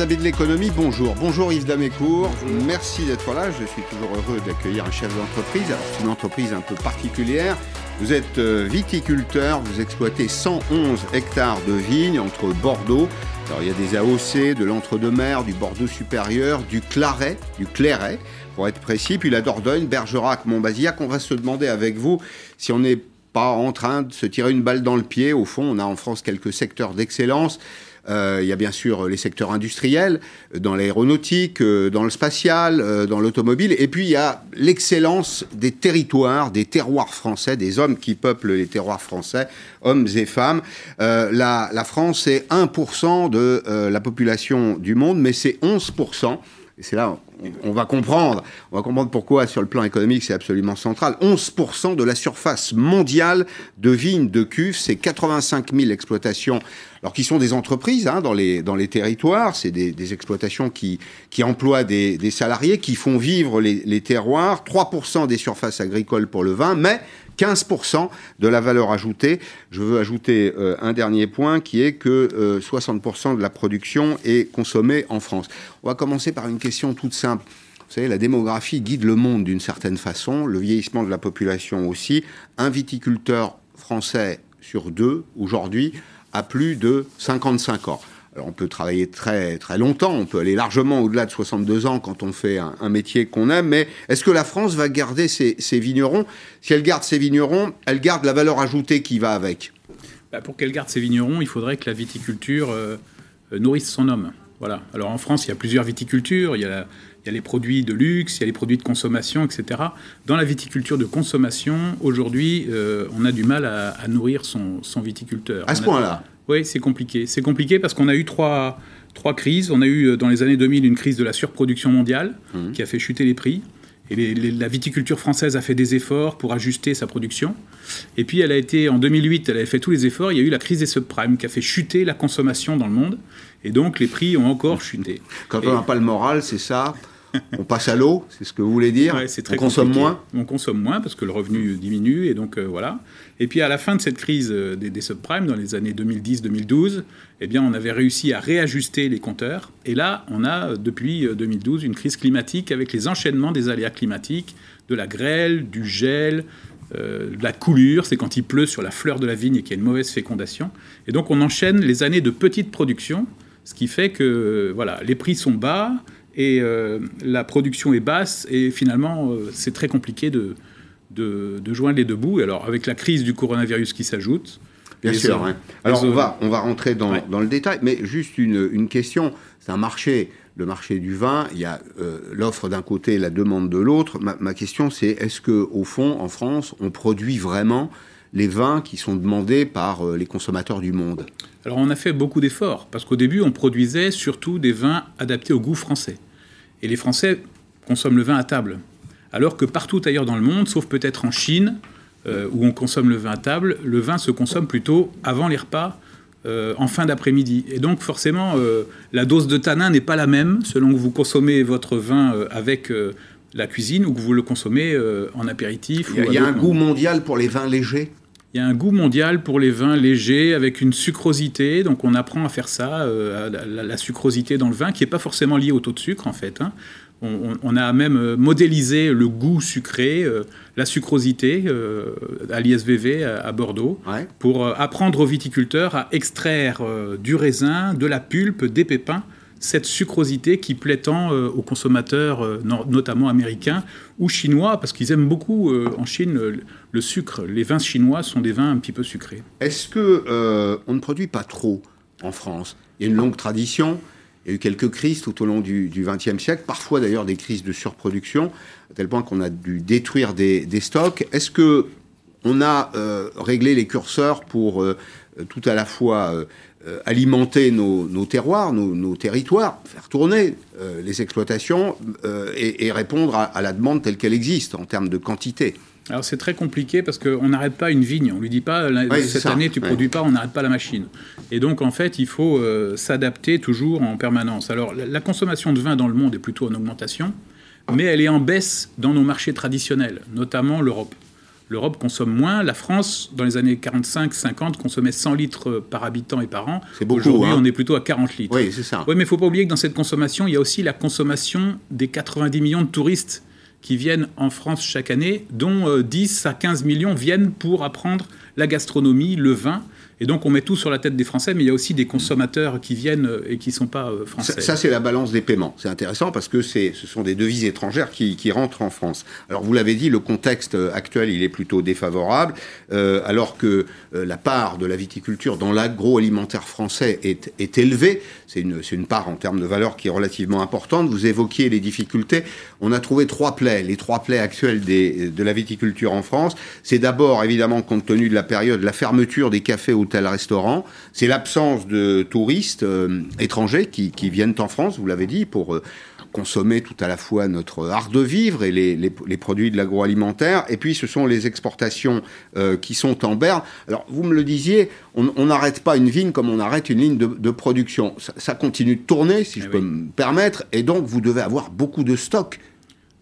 chers amis de l'économie, bonjour. Bonjour Yves Damécourt. Merci d'être là. Je suis toujours heureux d'accueillir un chef d'entreprise. Alors, c'est une entreprise un peu particulière. Vous êtes euh, viticulteur, vous exploitez 111 hectares de vignes entre Bordeaux. Alors, il y a des AOC, de l'entre-deux-mer, du Bordeaux supérieur, du Claret, du Clairet, pour être précis, puis la Dordogne, Bergerac, Montbazillac. On va se demander avec vous si on n'est pas en train de se tirer une balle dans le pied. Au fond, on a en France quelques secteurs d'excellence. Euh, il y a bien sûr les secteurs industriels, dans l'aéronautique, euh, dans le spatial, euh, dans l'automobile. Et puis il y a l'excellence des territoires, des terroirs français, des hommes qui peuplent les terroirs français, hommes et femmes. La, France, c'est 1% de la population du monde, mais c'est 11%. Et c'est là on va comprendre, on va comprendre pourquoi sur le plan économique c'est absolument central. 11% de la surface mondiale de vignes de cuves, c'est 85 000 exploitations, alors qui sont des entreprises hein, dans, les, dans les territoires, c'est des, exploitations qui, qui emploient des, salariés, qui font vivre les, terroirs, 3% des surfaces agricoles pour le vin, mais 15% de la valeur ajoutée. Je veux ajouter euh, un dernier point qui est que 60% euh, de la production est consommée en France. On va commencer par une question toute simple. Vous savez, la démographie guide le monde d'une certaine façon, le vieillissement de la population aussi. Un viticulteur français sur deux, aujourd'hui, a plus de 55 ans. Alors on peut travailler très, très longtemps, on peut aller largement au-delà de 62 ans quand on fait un, métier qu'on aime, mais est-ce que la France va garder ses, vignerons? Si elle garde ses vignerons, elle garde la valeur ajoutée qui va avec. Bah, pour qu'elle garde ses vignerons, il faudrait que la viticulture euh, euh, nourrisse son homme. Voilà. Alors en France, il y a plusieurs viticultures, il y a, les produits de luxe, il y a les produits de consommation, etc. Dans la viticulture de consommation, aujourd'hui, euh, on a du mal à, nourrir son, viticulteur. À ce point-là oui, c'est compliqué. C'est compliqué parce qu'on a eu trois, trois crises. On a eu euh, dans les années 2000 une crise de la surproduction mondiale mmh. qui a fait chuter les prix. Et la viticulture française a fait des efforts pour ajuster sa production. Et puis elle a été, en 2008, elle avait fait tous les efforts. Il y a eu la crise des subprimes qui a fait chuter la consommation dans le monde. Et donc les prix ont encore chuté. Quand on n'a pas le moral, c'est ça on passe à l'eau, c'est ce que vous voulez dire On consomme moins On consomme moins parce que le revenu diminue et donc euh, voilà. Et puis à la fin de cette crise euh, des, subprimes, dans les années 2010-2012, eh bien on avait réussi à réajuster les compteurs. Et là, on a depuis 2012 euh, une crise climatique avec les enchaînements des aléas climatiques, de la grêle, du gel, de la coulure, c'est quand il pleut sur la fleur de la vigne et qu'il y a une mauvaise fécondation. Et donc on enchaîne les années de petite production, ce qui fait que voilà, les prix sont bas, et euh, la production est basse et finalement euh, c'est très compliqué de, de, joindre les deux bouts. Alors avec la crise du coronavirus qui s'ajoute. Bien sûr. Alors on va, on va rentrer dans, dans, le détail, mais juste une, une question. C'est un marché, le marché du vin. Il y a euh, l'offre d'un côté, la demande de l'autre. Ma, ma, question c'est est-ce que au fond en France on produit vraiment les vins qui sont demandés par les consommateurs du monde alors on a fait beaucoup d'efforts, parce qu'au début on produisait surtout des vins adaptés au goût français. Et les Français consomment le vin à table. Alors que partout ailleurs dans le monde, sauf peut-être en Chine, euh, où on consomme le vin à table, le vin se consomme plutôt avant les repas, euh, en fin d'après-midi. Et donc forcément, euh, la dose de tanin n'est pas la même selon que vous consommez votre vin avec la cuisine ou que vous le consommez en apéritif. Il y a un goût mondial pour les vins légers? Il y a un goût mondial pour les vins légers avec une sucrosité. Donc on apprend à faire ça, euh, la, sucrosité dans le vin, qui n'est pas forcément liée au taux de sucre en fait. Hein. On, a même euh, modélisé le goût sucré, euh, la sucrosité à l'ISVV à, Bordeaux, pour apprendre aux viticulteurs à extraire du raisin, de la pulpe, des pépins cette sucrosité qui plaît tant euh, aux consommateurs, euh, notamment américains ou chinois, parce qu'ils aiment beaucoup euh, en Chine le, sucre. Les vins chinois sont des vins un petit peu sucrés. Est-ce que on ne produit pas trop en France? Il y a une longue tradition. Il y a eu quelques crises tout au long du XXe siècle, parfois d'ailleurs des crises de surproduction, à tel point qu'on a dû détruire des, stocks. Est-ce que on a réglé les curseurs pour tout à la fois euh, alimenter nos, terroirs, nos, territoires, faire tourner euh, les exploitations euh, et, répondre à, la demande telle qu'elle existe en termes de quantité. Alors c'est très compliqué parce qu'on n'arrête pas une vigne, on lui dit pas cette année tu ne produis pas, on n'arrête pas la machine. Et donc en fait il faut s'adapter toujours en permanence. Alors la, consommation de vin dans le monde est plutôt en augmentation, mais elle est en baisse dans nos marchés traditionnels, notamment l'Europe. l'Europe consomme moins. La France, dans les années 45-50, consommait 100 litres par habitant et par an. C'est beaucoup. Aujourd'hui, hein. on est plutôt à 40 litres. Oui, c'est ça. Oui, mais il ne faut pas oublier que dans cette consommation, il y a aussi la consommation des 90 millions de touristes qui viennent en France chaque année, dont euh, 10 à 15 millions viennent pour apprendre la gastronomie, le vin. Et donc on met tout sur la tête des Français, mais il y a aussi des consommateurs qui viennent euh, et qui ne sont pas euh, français. Ça, ça, c'est la balance des paiements. C'est intéressant parce que ce sont des devises étrangères qui, qui, rentrent en France. Alors vous l'avez dit, le contexte actuel, il est plutôt défavorable, euh, alors que euh, la part de la viticulture dans l'agroalimentaire français est, est élevée. C'est une, une part en termes de valeur qui est relativement importante. Vous évoquiez les difficultés. On a trouvé trois plaies. Les trois plaies actuelles des, de la viticulture en France, c'est d'abord, évidemment, compte tenu de la période, la fermeture des cafés, hôtels, C'est l'absence de touristes euh, étrangers qui, qui, viennent en France, vous l'avez dit, pour euh, consommer tout à la fois notre art de vivre et les, les, les produits de l'agroalimentaire. Et puis, ce sont les exportations euh, qui sont en berne. Alors, vous me le disiez, on n'arrête pas une vigne comme on arrête une ligne de, de production. Ça, ça, continue de tourner, si Ah je oui. peux me permettre. Et donc, vous devez avoir beaucoup de stocks.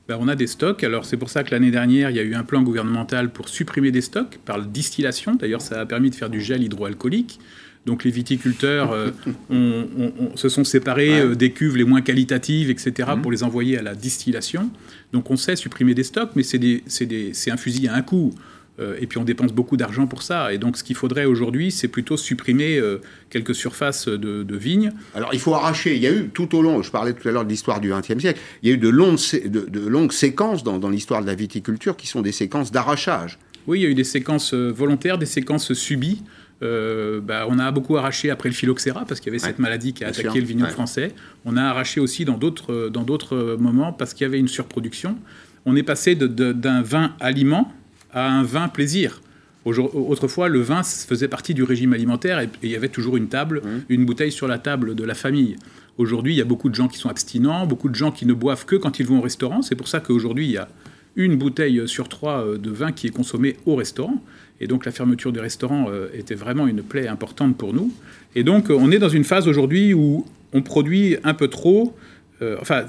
Ben, on a des stocks. Alors c'est pour ça que l'année dernière, il y a eu un plan gouvernemental pour supprimer des stocks par la distillation. D'ailleurs, ça a permis de faire du gel hydroalcoolique. Donc les viticulteurs euh, se sont séparés ouais. euh, des cuves les moins qualitatives, etc., mmh. pour les envoyer à la distillation. Donc on sait supprimer des stocks, mais c'est un fusil à un coup. Euh, et puis on dépense beaucoup d'argent pour ça. Et donc ce qu'il faudrait aujourd'hui, c'est plutôt supprimer euh, quelques surfaces de, de, vignes. Alors il faut arracher. Il y a eu tout au long, je parlais tout à l'heure de l'histoire du XXe siècle, il y a eu de longues, de, de longues séquences dans, dans l'histoire de la viticulture qui sont des séquences d'arrachage. Oui, il y a eu des séquences euh, volontaires, des séquences subies. Euh, bah, on a beaucoup arraché après le phylloxéra parce qu'il y avait ouais, cette maladie qui a attaqué sûr. le vignoble ouais. français. On a arraché aussi dans d'autres dans d'autres moments parce qu'il y avait une surproduction. On est passé d'un vin aliment à un vin plaisir. Autrefois, le vin faisait partie du régime alimentaire et il y avait toujours une table, mmh. une bouteille sur la table de la famille. Aujourd'hui, il y a beaucoup de gens qui sont abstinents, beaucoup de gens qui ne boivent que quand ils vont au restaurant. C'est pour ça qu'aujourd'hui, il y a une bouteille sur trois euh, de vin qui est consommée au restaurant. Et donc la fermeture des restaurants euh, était vraiment une plaie importante pour nous. Et donc on est dans une phase aujourd'hui où on produit un peu trop. Euh, enfin,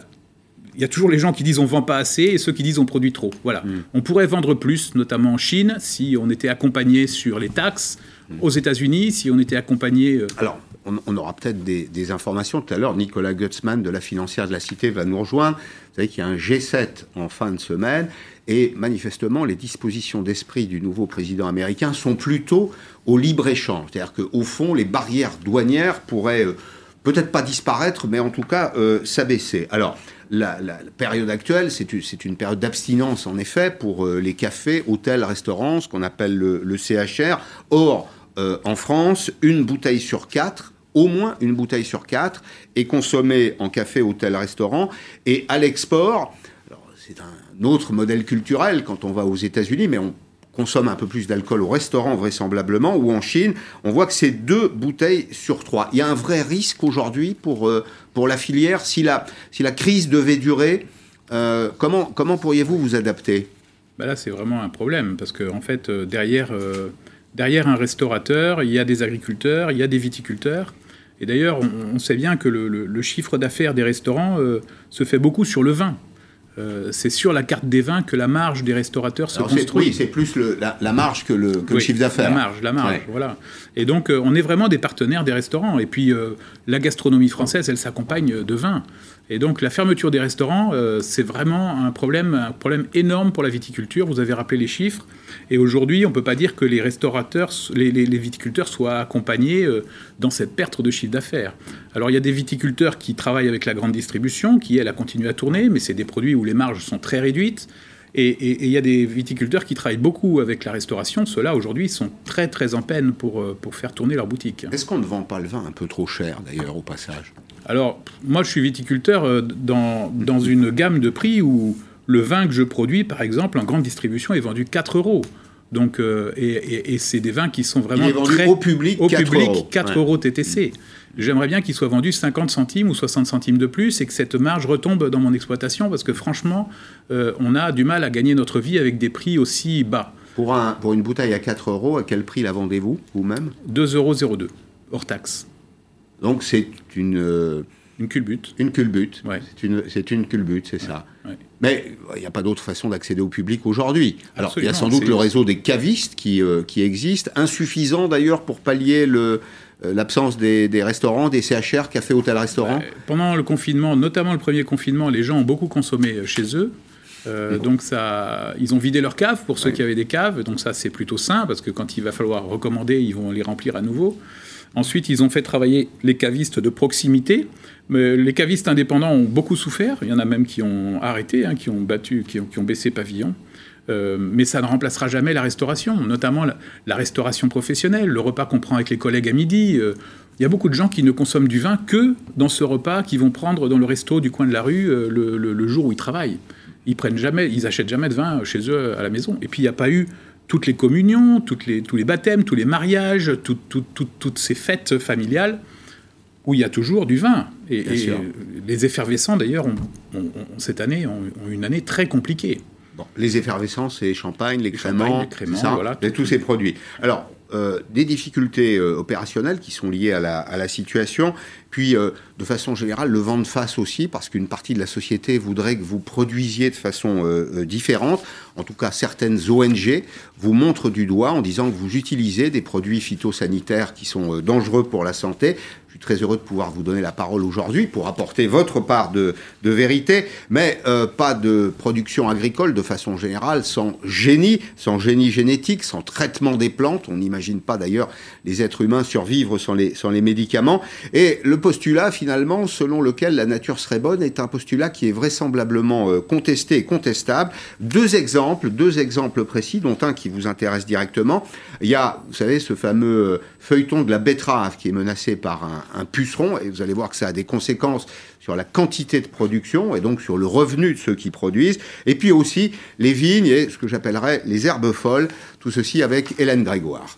il y a toujours les gens qui disent on vend pas assez et ceux qui disent on produit trop. Voilà. Mmh. On pourrait vendre plus, notamment en Chine, si on était accompagné sur les taxes. Mmh. Aux États-Unis, si on était accompagné. Euh... Alors, on, on aura peut-être des, des, informations tout à l'heure. Nicolas Gutzmann de la financière de la Cité va nous rejoindre. Vous savez qu'il y a un G7 en fin de semaine. Et manifestement, les dispositions d'esprit du nouveau président américain sont plutôt au libre-échange. C'est-à-dire qu'au fond, les barrières douanières pourraient euh, peut-être pas disparaître, mais en tout cas euh, s'abaisser. Alors, la, période actuelle, c'est une, période d'abstinence, en effet, pour euh, les cafés, hôtels, restaurants, ce qu'on appelle le, le, CHR. Or, euh, en France, une bouteille sur quatre, au moins une bouteille sur quatre, est consommée en café, hôtel, restaurant. Et à l'export, c'est un autre modèle culturel quand on va aux États-Unis, mais on consomme un peu plus d'alcool au restaurant vraisemblablement, ou en Chine, on voit que c'est deux bouteilles sur trois. Il y a un vrai risque aujourd'hui pour, euh, pour la filière. Si la, si la crise devait durer, euh, comment, comment pourriez-vous vous adapter? Ben Là, c'est vraiment un problème, parce qu'en en fait, euh, derrière, derrière un restaurateur, il y a des agriculteurs, il y a des viticulteurs. Et d'ailleurs, on, sait bien que le chiffre d'affaires des restaurants se fait beaucoup sur le vin. Euh, c'est sur la carte des vins que la marge des restaurateurs se Alors construit. Oui, c'est plus le, la, la, marge que le, que oui, le chiffre d'affaires. La marge, la marge, ouais. voilà. Et donc, euh, on est vraiment des partenaires des restaurants. Et puis, euh, la gastronomie française, elle s'accompagne de vin. Et donc, la fermeture des restaurants, euh, c'est vraiment un problème, un problème énorme pour la viticulture. Vous avez rappelé les chiffres. Et aujourd'hui, on ne peut pas dire que les restaurateurs, les, viticulteurs soient accompagnés euh, dans cette perte de chiffre d'affaires. Alors, il y a des viticulteurs qui travaillent avec la grande distribution, qui, elle, a continué à tourner, mais c'est des produits où les marges sont très réduites. Et il y a des viticulteurs qui travaillent beaucoup avec la restauration. Ceux-là, aujourd'hui, sont très, très en peine pour, euh, pour faire tourner leur boutique. Est-ce qu'on ne vend pas le vin un peu trop cher, d'ailleurs, au passage? Alors, moi, je suis viticulteur euh, dans, dans une gamme de prix où le vin que je produis, par exemple, en grande distribution, est vendu 4 euros. Donc, euh, et, et, et c'est des vins qui sont vraiment Il est vendu très au public, au 4 public euros. 4 Ouais. euros TTC. J'aimerais bien qu'il soit vendu 50 centimes ou 60 centimes de plus et que cette marge retombe dans mon exploitation parce que franchement, euh, on a du mal à gagner notre vie avec des prix aussi bas. Pour, un, pour une bouteille à 4 euros, à quel prix la vendez-vous, vous-même? 2,02 euros hors taxe. Donc c'est une, euh, Une culbute. Une culbute. C'est une, c'est une culbute, c'est ça. Mais il n'y a pas d'autre façon d'accéder au public aujourd'hui. Alors, il y a sans doute le réseau des cavistes qui, euh, qui existe, insuffisant d'ailleurs pour pallier le, euh, l'absence des, restaurants, des CHR, cafés, hôtels, restaurants. pendant le confinement, notamment le premier confinement, les gens ont beaucoup consommé euh, chez eux. donc ça, ils ont vidé leurs caves pour ceux qui avaient des caves, donc ça c'est plutôt sain parce que quand il va falloir recommander, ils vont les remplir à nouveau. Ensuite, ils ont fait travailler les cavistes de proximité. Mais les cavistes indépendants ont beaucoup souffert. Il y en a même qui ont arrêté, hein, qui ont battu, qui ont, baissé pavillon. Euh, mais ça ne remplacera jamais la restauration, notamment la, restauration professionnelle, le repas qu'on prend avec les collègues à midi. Euh, il y a beaucoup de gens qui ne consomment du vin que dans ce repas qu'ils vont prendre dans le resto du coin de la rue euh, le, jour où ils travaillent. Ils prennent jamais, ils achètent jamais de vin chez eux à la maison. Et puis il n'y a pas eu toutes les communions, toutes les, tous les baptêmes, tous les mariages, toutes ces fêtes familiales où il y a toujours du vin. Et, les effervescents, d'ailleurs, cette année, ont, une année très compliquée. les effervescents, c'est champagne, les créments, voilà, tous ces produits. Alors, euh, des difficultés euh, opérationnelles qui sont liées à la, situation, puis euh, de façon générale le vent de face aussi, parce qu'une partie de la société voudrait que vous produisiez de façon différente. En tout cas, certaines ONG vous montrent du doigt en disant que vous utilisez des produits phytosanitaires qui sont dangereux pour la santé. Suis très heureux de pouvoir vous donner la parole aujourd'hui pour apporter votre part de, vérité, mais euh, pas de production agricole de façon générale sans génie, sans génie génétique, sans traitement des plantes. On n'imagine pas d'ailleurs les êtres humains survivre sans les, sans les médicaments. Et le postulat, finalement, selon lequel la nature serait bonne, est un postulat qui est vraisemblablement euh, contesté et contestable. Deux exemples, deux exemples précis, dont un qui vous intéresse directement. Il y a, vous savez, ce fameux euh, feuilleton de la betterave qui est menacé par un un, puceron, et vous allez voir que ça a des conséquences sur la quantité de production et donc sur le revenu de ceux qui produisent, et puis aussi les vignes et ce que j'appellerais les herbes folles, tout ceci avec Hélène Grégoire.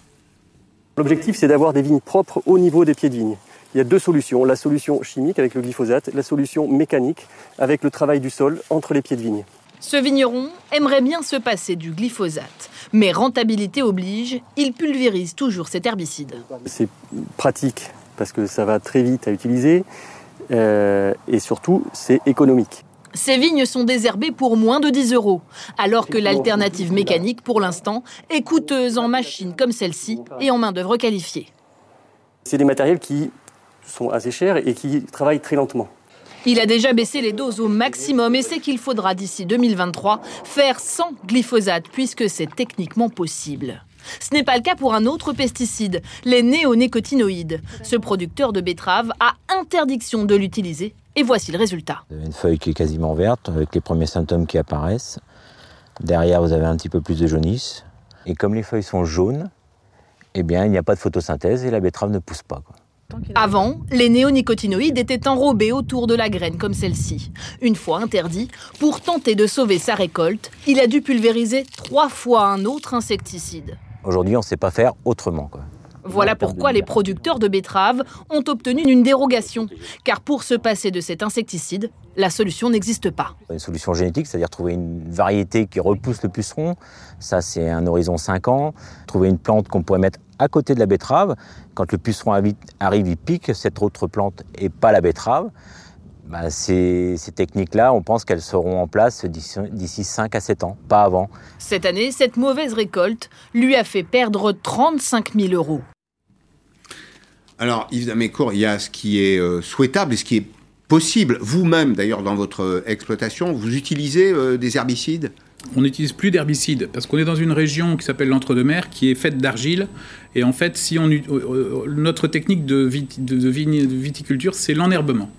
L'objectif, c'est d'avoir des vignes propres au niveau des pieds de vigne. Il y a deux solutions, la solution chimique avec le glyphosate, la solution mécanique avec le travail du sol entre les pieds de vigne. Ce vigneron aimerait bien se passer du glyphosate, mais rentabilité oblige, il pulvérise toujours cet herbicide. C'est pratique parce que ça va très vite à utiliser euh, et surtout c'est économique. Ces vignes sont désherbées pour moins de 10 euros, alors que l'alternative mécanique, pour l'instant, est coûteuse en machines comme celle-ci et en main-d'œuvre qualifiée. C'est des matériels qui sont assez chers et qui travaillent très lentement. Il a déjà baissé les doses au maximum et sait qu'il faudra d'ici 2023 faire sans glyphosate puisque c'est techniquement possible. Ce n'est pas le cas pour un autre pesticide, les néonicotinoïdes. Ce producteur de betteraves a interdiction de l'utiliser et voici le résultat. Une feuille qui est quasiment verte avec les premiers symptômes qui apparaissent. Derrière, vous avez un petit peu plus de jaunisse. Et comme les feuilles sont jaunes, eh bien, il n'y a pas de photosynthèse et la betterave ne pousse pas. Avant, les néonicotinoïdes étaient enrobés autour de la graine comme celle-ci. Une fois interdit, pour tenter de sauver sa récolte, il a dû pulvériser trois fois un autre insecticide. Aujourd'hui, on ne sait pas faire autrement. Voilà pourquoi les producteurs de betteraves ont obtenu une dérogation. Car pour se passer de cet insecticide, la solution n'existe pas. Une solution génétique, c'est-à-dire trouver une variété qui repousse le puceron, ça c'est un horizon 5 ans. Trouver une plante qu'on pourrait mettre à côté de la betterave, quand le puceron arrive, il pique cette autre plante et pas la betterave. Bah, ces, techniques-là, on pense qu'elles seront en place d'ici 5 à 7 ans, pas avant. Cette année, cette mauvaise récolte lui a fait perdre 35 000 euros. Alors, Yves Damécourt, il y a ce qui est euh, souhaitable et ce qui est possible. Vous-même, d'ailleurs, dans votre euh, exploitation, vous utilisez euh, des herbicides? On n'utilise plus d'herbicides parce qu'on est dans une région qui s'appelle l'entre-deux-mers qui est faite d'argile. Et en fait, si on, notre technique de, viticulture, c'est l'enherbement.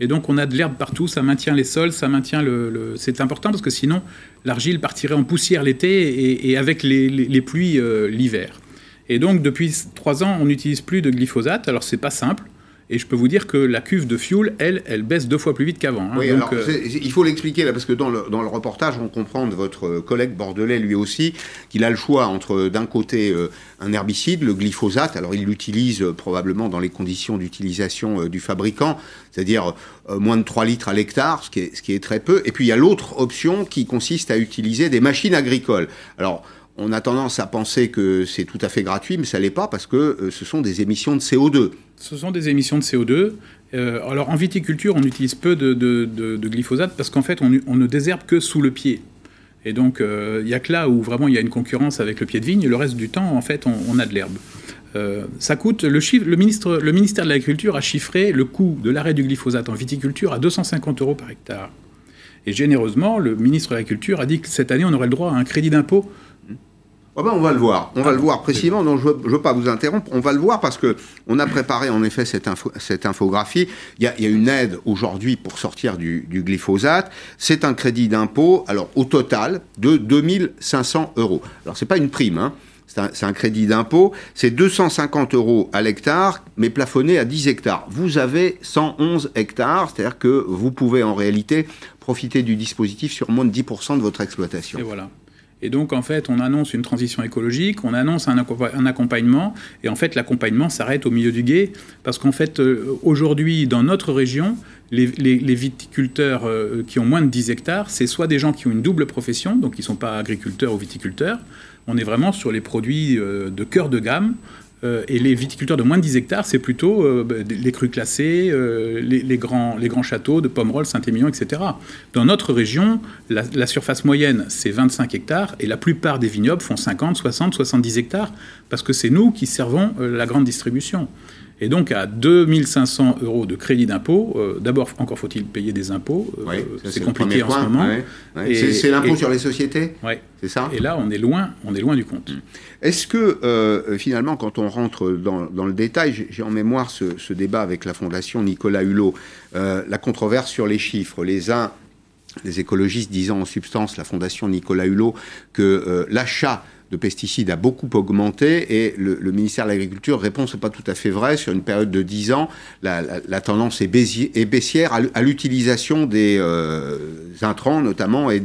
Et donc on a de l'herbe partout, ça maintient les sols, ça maintient le... C'est important parce que sinon l'argile partirait en poussière l'été et, avec les, pluies euh, l'hiver. Et donc depuis trois ans, on n'utilise plus de glyphosate. Alors c'est pas simple. Et je peux vous dire que la cuve de fuel, elle, elle baisse deux fois plus vite qu'avant. Hein. oui, alors, euh, il faut l'expliquer là, parce que dans le, dans le, reportage, on comprend de votre collègue bordelais, lui aussi, qu'il a le choix entre, d'un côté, euh, un herbicide, le glyphosate. Alors, il l'utilise euh, probablement dans les conditions d'utilisation du fabricant, c'est-à-dire moins de 3 litres à l'hectare, ce, qui est, ce qui est très peu. Et puis, il y a l'autre option qui consiste à utiliser des machines agricoles. Alors, on a tendance à penser que c'est tout à fait gratuit, mais ça l'est pas parce que ce sont des émissions de CO2. Ce sont des émissions de CO2. alors en viticulture, on utilise peu de, glyphosate parce qu'en fait, on, ne désherbe que sous le pied. Et donc, il n'y a que là où vraiment il y a une concurrence avec le pied de vigne. Le reste du temps, en fait, on, a de l'herbe. ça coûte, le, ministre, le ministère de l'Agriculture a chiffré le coût de l'arrêt du glyphosate en viticulture à 250 euros par hectare. Et généreusement, le ministre de l'Agriculture a dit que cette année, on aurait le droit à un crédit d'impôt Oh ben on va le voir. On va le voir précisément. Donc je ne veux, pas vous interrompre. On va le voir parce que on a préparé en effet cette, cette infographie. Il y, a, une aide aujourd'hui pour sortir du, glyphosate. C'est un crédit d'impôt. Alors au total de 2500 euros. Alors c'est pas une prime. Hein. C'est un, crédit d'impôt. C'est 250 euros à l'hectare, mais plafonné à 10 hectares. Vous avez 111 hectares, c'est-à-dire que vous pouvez en réalité profiter du dispositif sur moins de 10% de votre exploitation. Et voilà. Et donc, en fait, on annonce une transition écologique, on annonce un, accompagnement, et en fait, l'accompagnement s'arrête au milieu du guet, parce qu'en fait, euh, aujourd'hui, dans notre région, les, viticulteurs euh, qui ont moins de 10 hectares, c'est soit des gens qui ont une double profession, donc qui ne sont pas agriculteurs ou viticulteurs, on est vraiment sur les produits euh, de cœur de gamme, euh, et les viticulteurs de moins de 10 hectares, c'est plutôt euh, bah, les crus classés, euh, les, grands, châteaux de Pomerol, Saint-Émilion, etc. Dans notre région, la, la surface moyenne, c'est 25 hectares, et la plupart des vignobles font 50, 60, 70 hectares, parce que c'est nous qui servons la grande distribution. Et donc à 2500 euros de crédit d'impôt, euh, d'abord encore faut-il payer des impôts, euh, c'est compliqué en ce moment. C'est l'impôt sur les sociétés Oui. C'est ça Et là on est loin, on est loin du compte. Mm. Est-ce que euh, finalement quand on rentre dans, le détail, j'ai en mémoire ce, débat avec la fondation Nicolas Hulot, la controverse sur les chiffres, les uns les écologistes disant en substance, la fondation Nicolas Hulot, que l'achat de pesticides a beaucoup augmenté et le, ministère de l'Agriculture répond c'est pas tout à fait vrai. Sur une période de 10 ans, la, tendance est, baissière à l'utilisation des euh, intrants notamment et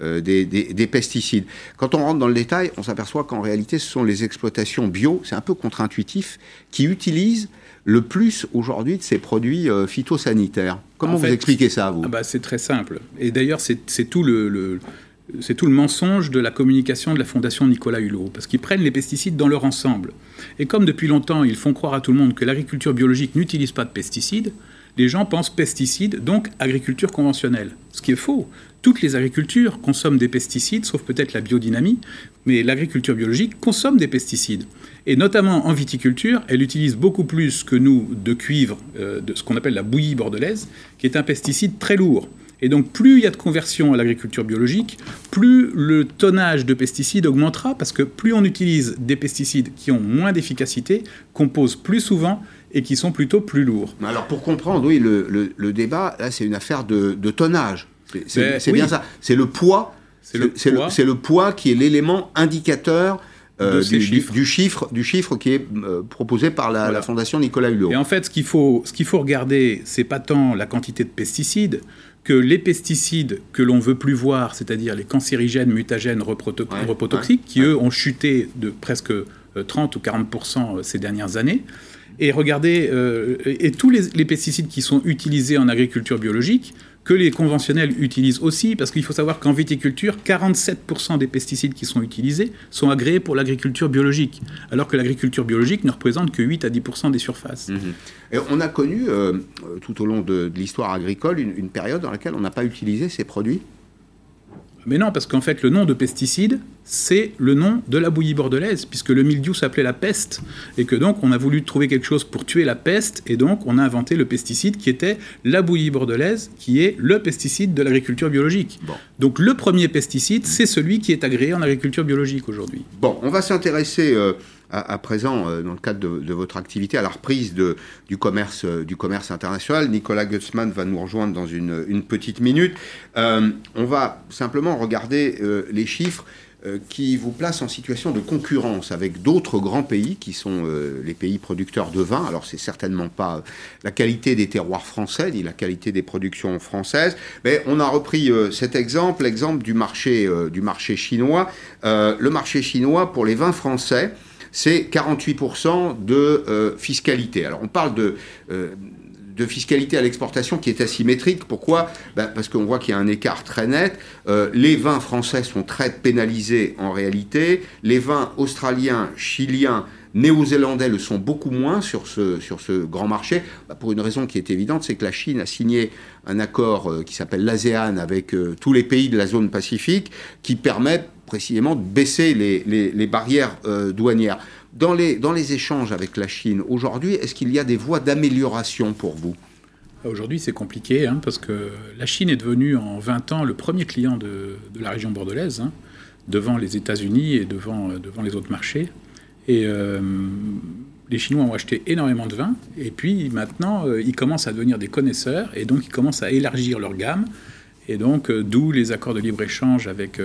euh, des, des, pesticides. Quand on rentre dans le détail, on s'aperçoit qu'en réalité, ce sont les exploitations bio, c'est un peu contre-intuitif, qui utilisent le plus aujourd'hui de ces produits euh, phytosanitaires. Comment vous expliquez ça, vous? Ah bah, C'est très simple. Et d'ailleurs, c'est tout le c'est tout le mensonge de la communication de la Fondation Nicolas Hulot, parce qu'ils prennent les pesticides dans leur ensemble. Et comme depuis longtemps, ils font croire à tout le monde que l'agriculture biologique n'utilise pas de pesticides, les gens pensent pesticides, donc agriculture conventionnelle. Ce qui est faux. Toutes les agricultures consomment des pesticides, sauf peut-être la biodynamie, mais l'agriculture biologique consomme des pesticides. Et notamment en viticulture, elle utilise beaucoup plus que nous de cuivre, euh, de ce qu'on appelle la bouillie bordelaise, qui est un pesticide très lourd. Et donc plus il y a de conversion à l'agriculture biologique, plus le tonnage de pesticides augmentera, parce que plus on utilise des pesticides qui ont moins d'efficacité, qu'on pose plus souvent et qui sont plutôt plus lourds. Alors pour comprendre, oui, le, débat, là, c'est une affaire de, tonnage. C'est ben, bien ça. C'est le poids. C'est le, le, poids qui est l'élément indicateur euh, du, chiffre, du chiffre qui est euh, proposé par la, Fondation Nicolas Hulot. Et en fait, ce qu'il faut, ce qu'il faut regarder, c'est pas tant la quantité de pesticides que les pesticides que l'on veut plus voir, c'est-à-dire les cancérigènes, mutagènes, reprotoxiques, qui eux ont chuté de presque 30 euh, ou 40 euh, ces dernières années, et regardez, euh, et tous les, pesticides qui sont utilisés en agriculture biologique, que les conventionnels utilisent aussi, parce qu'il faut savoir qu'en viticulture, 47% des pesticides qui sont utilisés sont agréés pour l'agriculture biologique, alors que l'agriculture biologique ne représente que 8 à 10% des surfaces. Mhm. Et on a connu, tout au long de, l'histoire agricole, une, période dans laquelle on n'a pas utilisé ces produits? Mais non, parce qu'en fait, le nom de pesticide, c'est le nom de la bouillie bordelaise, puisque le mildiou s'appelait la peste, et que donc on a voulu trouver quelque chose pour tuer la peste, et donc on a inventé le pesticide qui était la bouillie bordelaise, qui est le pesticide de l'agriculture biologique. Donc le premier pesticide, c'est celui qui est agréé en agriculture biologique aujourd'hui. Bon, on va s'intéresser euh, à, présent, euh, dans le cadre de, votre activité, à la reprise du, commerce, euh, du commerce international. Nicolas Gutzmann va nous rejoindre dans une, petite minute. Euh, on va simplement regarder les chiffres qui vous placent en situation de concurrence avec d'autres grands pays qui sont les pays producteurs de vin. Alors c'est certainement pas la qualité des terroirs français ni la qualité des productions françaises, mais on a repris cet exemple, l'exemple du du marché chinois. le marché chinois pour les vins français c'est 48% de euh, fiscalité. Alors on parle de, euh, de fiscalité à l'exportation qui est asymétrique. Pourquoi? Ben, Parce qu'on voit qu'il y a un écart très net. Euh, les vins français sont très pénalisés en réalité. Les vins australiens, chiliens, néo-zélandais le sont beaucoup moins sur ce, sur ce grand marché, ben, pour une raison qui est évidente, c'est que la Chine a signé un accord qui s'appelle l'ASEAN avec tous les pays de la zone Pacifique, qui permet précisément de baisser les, barrières douanières. Dans les, échanges avec la Chine aujourd'hui, est-ce qu'il y a des voies d'amélioration pour vous? Aujourd'hui, c'est compliqué hein, parce que la Chine est devenue en 20 ans le premier client de, la région bordelaise, hein, devant les États-Unis et devant, euh, les autres marchés. Et euh, les Chinois ont acheté énormément de vin. Et puis maintenant, euh, ils commencent à devenir des connaisseurs et donc ils commencent à élargir leur gamme. Et donc, d'où les accords de libre-échange avec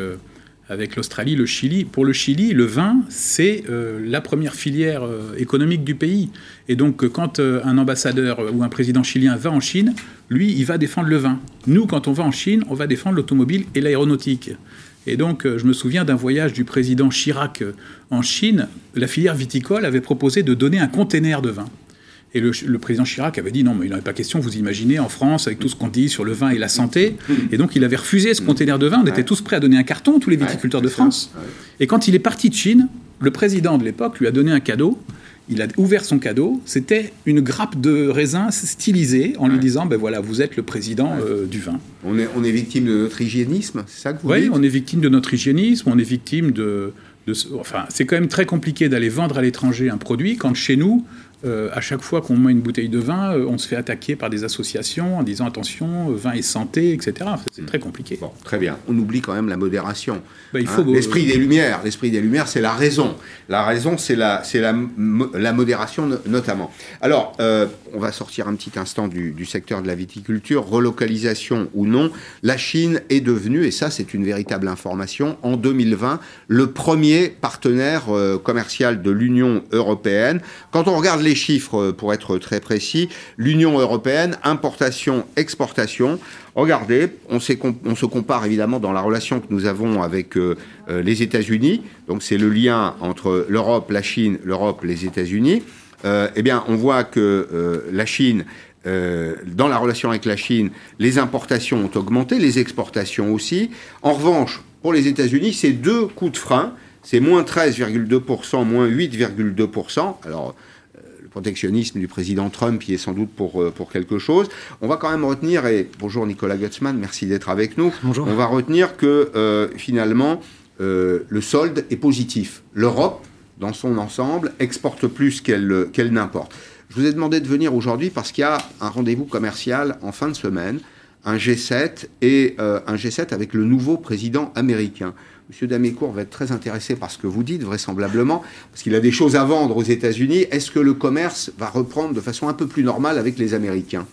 avec l'Australie, le Chili. Pour le Chili, le vin, c'est euh, la première filière euh, économique du pays. Et donc, euh, quand un ambassadeur ou un président chilien va en Chine, lui, il va défendre le vin. Nous, quand on va en Chine, on va défendre l'automobile et l'aéronautique. Et donc, je me souviens d'un voyage du président Chirac en Chine. La filière viticole avait proposé de donner un container de vin. Et le, président Chirac avait dit non, mais il n'en est pas question, vous imaginez, en France, avec tout ce qu'on dit sur le vin et la santé. Et donc il avait refusé ce conteneur de vin. On était tous prêts à donner un carton, tous les viticulteurs de France. Et quand il est parti de Chine, le président de l'époque lui a donné un cadeau. Il a ouvert son cadeau, c'était une grappe de raisin stylisée en lui disant ben voilà, vous êtes le président euh, du vin. On est, on est victime de notre hygiénisme, c'est ça que vous dites Oui, on est victime de notre hygiénisme, on est victime de, de enfin, c'est quand même très compliqué d'aller vendre à l'étranger un produit quand chez nous, euh, à chaque fois qu'on met une bouteille de vin, euh, on se fait attaquer par des associations en disant attention, euh, vin et santé, etc. C'est très compliqué. Bon, très bien. On oublie quand même la modération. Bah, hein. l'esprit des Lumières, l'esprit des Lumières, c'est la raison. La raison, c'est la, c'est la, la modération notamment. Alors, on va sortir un petit instant du, du, secteur de la viticulture. Relocalisation ou non, la Chine est devenue, et ça, c'est une véritable information, en 2020, le premier partenaire commercial de l'Union européenne. Quand on regarde les chiffres, euh, pour être très précis, l'Union européenne, importation, exportation. Regardez, on, se compare évidemment dans la relation que nous avons avec euh, euh, les États-Unis. Donc c'est le lien entre l'Europe, la Chine, l'Europe, les États-Unis. eh bien, on voit que la Chine dans la relation avec la Chine, les importations ont augmenté, les exportations aussi. En revanche, pour les États-Unis, c'est deux coups de frein. C'est moins 13,2%, moins 8,2%. Alors, protectionnisme du président Trump qui est sans doute pour, euh, pour quelque chose. On va quand même retenir, et bonjour Nicolas Gutzmann, merci d'être avec nous. Bonjour. On va retenir que euh, finalement, euh, le solde est positif. L'Europe, dans son ensemble, exporte plus qu'elle qu'elle n'importe. Je vous ai demandé de venir aujourd'hui parce qu'il y a un rendez-vous commercial en fin de semaine, un G7 et un G7 avec le nouveau président américain. Monsieur Damécourt va être très intéressé par ce que vous dites, vraisemblablement, parce qu'il a des choses à vendre aux États-Unis. Est-ce que le commerce va reprendre de façon un peu plus normale avec les Américains?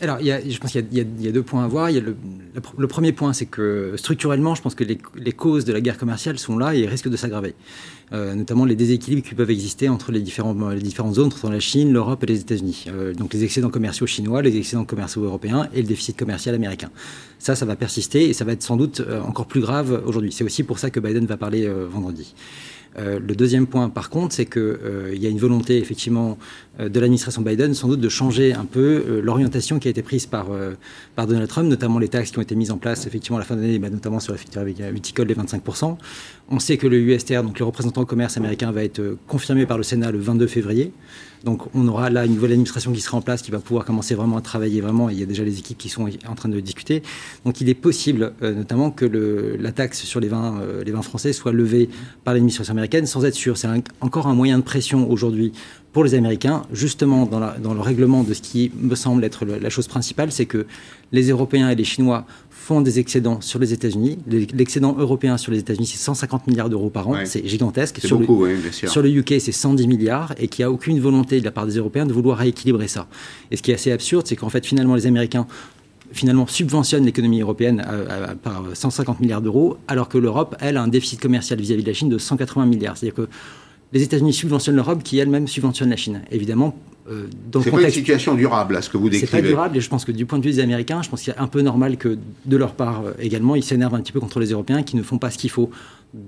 Alors, je pense qu'il y, a deux points à voir. Il y a le, premier point, c'est que structurellement, je pense que les, causes de la guerre commerciale sont là et risquent de s'aggraver. Euh, notamment les déséquilibres qui peuvent exister entre les, différents, les différentes zones, entre la Chine, l'Europe et les États-Unis. Euh, donc les excédents commerciaux chinois, les excédents commerciaux européens et le déficit commercial américain. Ça, ça va persister et ça va être sans doute euh, encore plus grave aujourd'hui. C'est aussi pour ça que Biden va parler vendredi. Euh, le deuxième point, par contre, c'est qu'il euh, y a une volonté, effectivement, euh, de l'administration Biden, sans doute, de changer un peu l'orientation qui a été prise par, Donald Trump, notamment les taxes qui ont été mises en place, effectivement, à la fin de l'année, bah, notamment sur la filière viticole, les 25%. On sait que le USTR, donc le représentant au commerce américain, va être confirmé par le Sénat le 22 février. Donc on aura là une nouvelle administration qui sera en place, qui va pouvoir commencer vraiment à travailler vraiment. il y a déjà les équipes qui sont en train de discuter. Donc il est possible, euh, notamment, que la taxe sur les vins, euh, les vins français soit levée par l'administration américaine, sans être sûr. C'est encore un moyen de pression aujourd'hui pour les Américains, justement dans, le règlement de ce qui me semble être la chose principale, c'est que les Européens et les Chinois font des excédents sur les États-Unis. L'excédent européen sur les États-Unis, c'est 150 milliards d'euros par an. C'est gigantesque. Sur, beaucoup, le, oui, sur le UK, c'est 110 milliards et qu'il n'y a aucune volonté de la part des Européens de vouloir rééquilibrer ça. Et ce qui est assez absurde, c'est qu'en fait, finalement, les Américains finalement subventionnent l'économie européenne par 150 milliards d'euros, alors que l'Europe, elle, a un déficit commercial vis-à-vis -vis de la Chine de 180 milliards. C'est-à-dire que les États-Unis subventionnent l'Europe qui elle-même subventionne la Chine. Évidemment, euh, contexte. pas une situation durable, à ce que vous décrivez. C'est pas durable, et je pense que du point de vue des Américains, je pense qu'il est un peu normal que de leur part euh, également, ils s'énervent un petit peu contre les Européens qui ne font pas ce qu'il faut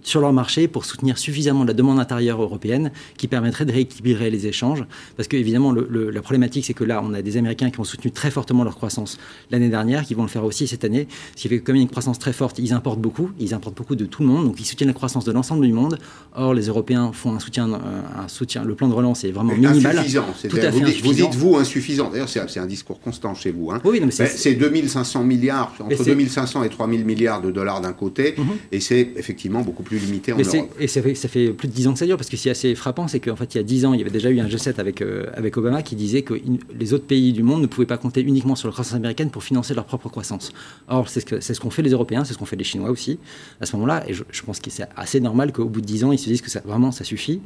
sur leur marché pour soutenir suffisamment la demande intérieure européenne qui permettrait de rééquilibrer les échanges. Parce que, évidemment, le, la problématique, c'est que là, on a des Américains qui ont soutenu très fortement leur croissance l'année dernière, qui vont le faire aussi cette année. Ce qui fait que, comme il y a une croissance très forte, ils importent beaucoup. Ils importent beaucoup de tout le monde. Donc, ils soutiennent la croissance de l'ensemble du monde. Or, les Européens font un soutien. Un soutien le plan de relance est vraiment minimal. Insuffisant. À vous, dites, vous dites, vous, insuffisant. D'ailleurs, c'est un discours constant chez vous. Hein. Oui, c'est 2500 milliards, entre 2500 et 3000 milliards de dollars d'un côté. Mhm. Et c'est effectivement beaucoup plus limité en Europe. Et ça fait, ça fait, plus de 10 ans que ça dure, parce que ce qui est assez frappant, c'est qu'en fait, il y a 10 ans, il y avait déjà eu un G7 avec, euh, avec Obama qui disait que les autres pays du monde ne pouvaient pas compter uniquement sur la croissance américaine pour financer leur propre croissance. Or, c'est ce qu'ont ce fait les Européens, c'est ce qu'ont fait les Chinois aussi, à ce moment-là, et je, pense que c'est assez normal qu'au bout de 10 ans, ils se disent que ça, vraiment, ça suffit.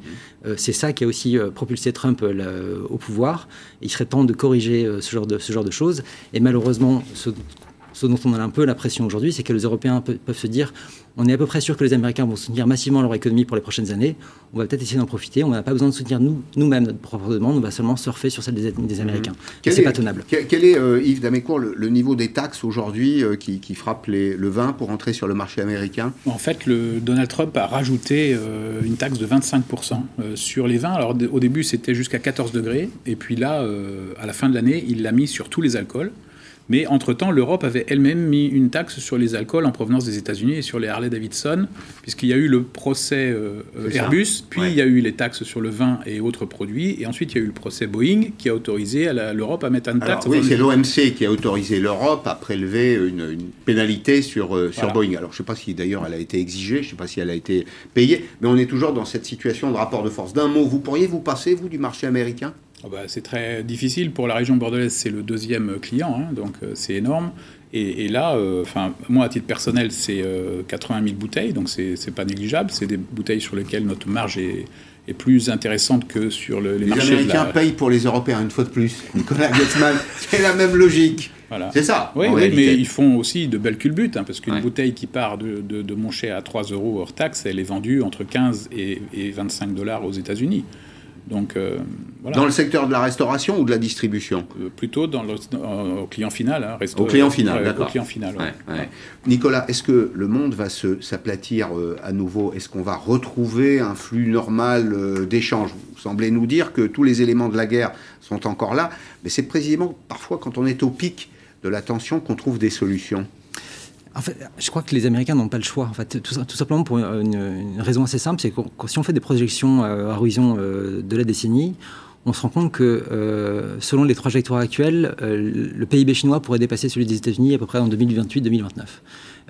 Euh, c'est ça qui a aussi euh, propulsé Trump au pouvoir. Il serait temps de corriger ce, genre de, ce genre de choses. Et malheureusement, ce, ce dont on a un peu l'impression aujourd'hui, c'est que les Européens peuvent se dire on est à peu près sûr que les Américains vont soutenir massivement leur économie pour les prochaines années. On va peut-être essayer d'en profiter. On n'a pas besoin de soutenir nous, nous-mêmes notre propre demande. On va seulement surfer sur celle des, des Américains. Mmh. C'est pas tenable. Quel, est, euh, Yves Damécourt, le, niveau des taxes aujourd'hui euh, qui, qui frappe les, le vin pour entrer sur le marché américain? En fait, le, Donald Trump a rajouté euh, une taxe de 25% sur les vins. Alors au début, c'était jusqu'à 14 degrés. Et puis là, à la fin de l'année, il l'a mis sur tous les alcools. Mais entre-temps, l'Europe avait elle-même mis une taxe sur les alcools en provenance des États-Unis et sur les Harley-Davidson, puisqu'il y a eu le procès euh, Airbus, puis il y a eu les taxes sur le vin et autres produits, et ensuite il y a eu le procès Boeing qui a autorisé l'Europe à mettre une taxe. oui, c'est l'OMC qui a autorisé l'Europe à prélever une, pénalité sur, euh, sur Boeing. Alors je ne sais pas si d'ailleurs elle a été exigée, je ne sais pas si elle a été payée, mais on est toujours dans cette situation de rapport de force. D'un mot, vous pourriez vous passer, vous, du marché américain? Ah bah, c'est très difficile. Pour la région bordelaise, c'est le deuxième client, hein, donc euh, c'est énorme. Et, là, euh, enfin, moi, à titre personnel, c'est 80 euh, 000 bouteilles, donc c'est pas négligeable. C'est des bouteilles sur lesquelles notre marge est, plus intéressante que sur le, les, marchés. Les Américains payent pour les Européens, une fois de plus. Nicolas Getzmann, c'est la même logique. Voilà. C'est ça. Oui, mais ils font aussi de belles culbutes, hein, parce qu'une bouteille qui part de, de, de Monchet à 3 euros hors taxe, elle est vendue entre 15 et, et 25 dollars aux États-Unis. Donc, euh, Dans le secteur de la restauration ou de la distribution euh, Plutôt dans le, au client final. Hein, au client final, d'accord. Client final, Nicolas, est-ce que le monde va s'aplatir euh, à nouveau? Est-ce qu'on va retrouver un flux normal d'échanges? Vous semblez nous dire que tous les éléments de la guerre sont encore là, mais c'est précisément parfois quand on est au pic de la tension qu'on trouve des solutions. En fait, je crois que les Américains n'ont pas le choix. En fait, tout, simplement pour une, raison assez simple, c'est que si on fait des projections euh, à horizon euh, de la décennie, on se rend compte que euh, selon les trajectoires actuelles, le PIB chinois pourrait dépasser celui des États-Unis à peu près en 2028-2029.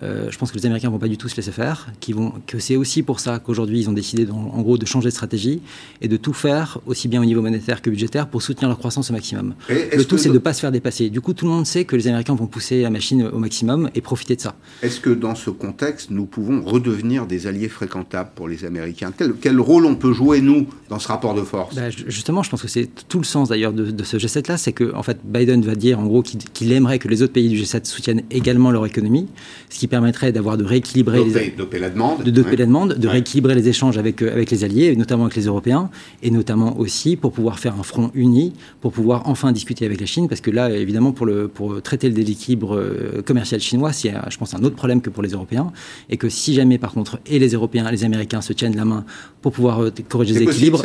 Euh, je pense que les Américains vont pas du tout se laisser faire, vont, que c'est aussi pour ça qu'aujourd'hui ils ont décidé en gros de changer de stratégie et de tout faire aussi bien au niveau monétaire que budgétaire pour soutenir leur croissance au maximum. Le tout c'est de ne pas se faire dépasser. Du coup tout le monde sait que les Américains vont pousser la machine au maximum et profiter de ça. Est-ce que dans ce contexte nous pouvons redevenir des alliés fréquentables pour les Américains? Quel, rôle on peut jouer nous dans ce rapport de force? Bah, Justement je pense que c'est tout le sens d'ailleurs de, ce G7 là, c'est que en fait Biden va dire en gros qu'il aimerait que les autres pays du G7 soutiennent également leur économie, ce qui permettrait d'avoir de rééquilibrer les, doper la demande, de doper la demande, de rééquilibrer les échanges avec, euh, avec les alliés, notamment avec les Européens, et notamment aussi pour pouvoir faire un front uni, pour pouvoir enfin discuter avec la Chine, parce que là, évidemment, pour, le, pour traiter le déséquilibre euh, commercial chinois, c'est, je pense, un autre problème que pour les Européens, et que si jamais, par contre, et les Européens et les Américains se tiennent la main pour pouvoir euh, corriger les équilibres,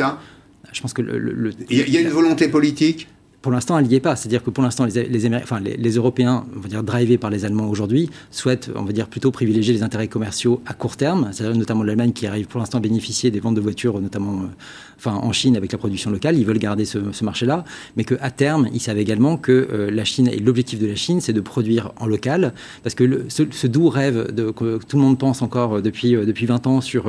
je pense que le, il y a une volonté politique? Pour l'instant, elle n'y est pas. C'est-à-dire que pour l'instant, les, Européens, on va dire drivés par les Allemands aujourd'hui, souhaitent, on va dire, plutôt privilégier les intérêts commerciaux à court terme, c'est-à-dire notamment l'Allemagne qui arrive pour l'instant à bénéficier des ventes de voitures, notamment euh, en Chine avec la production locale. Ils veulent garder ce, marché-là, mais qu'à terme, ils savent également que euh, la Chine, et l'objectif de la Chine, c'est de produire en local, parce que le, ce, doux rêve que tout le monde pense encore euh, depuis, depuis 20 ans sur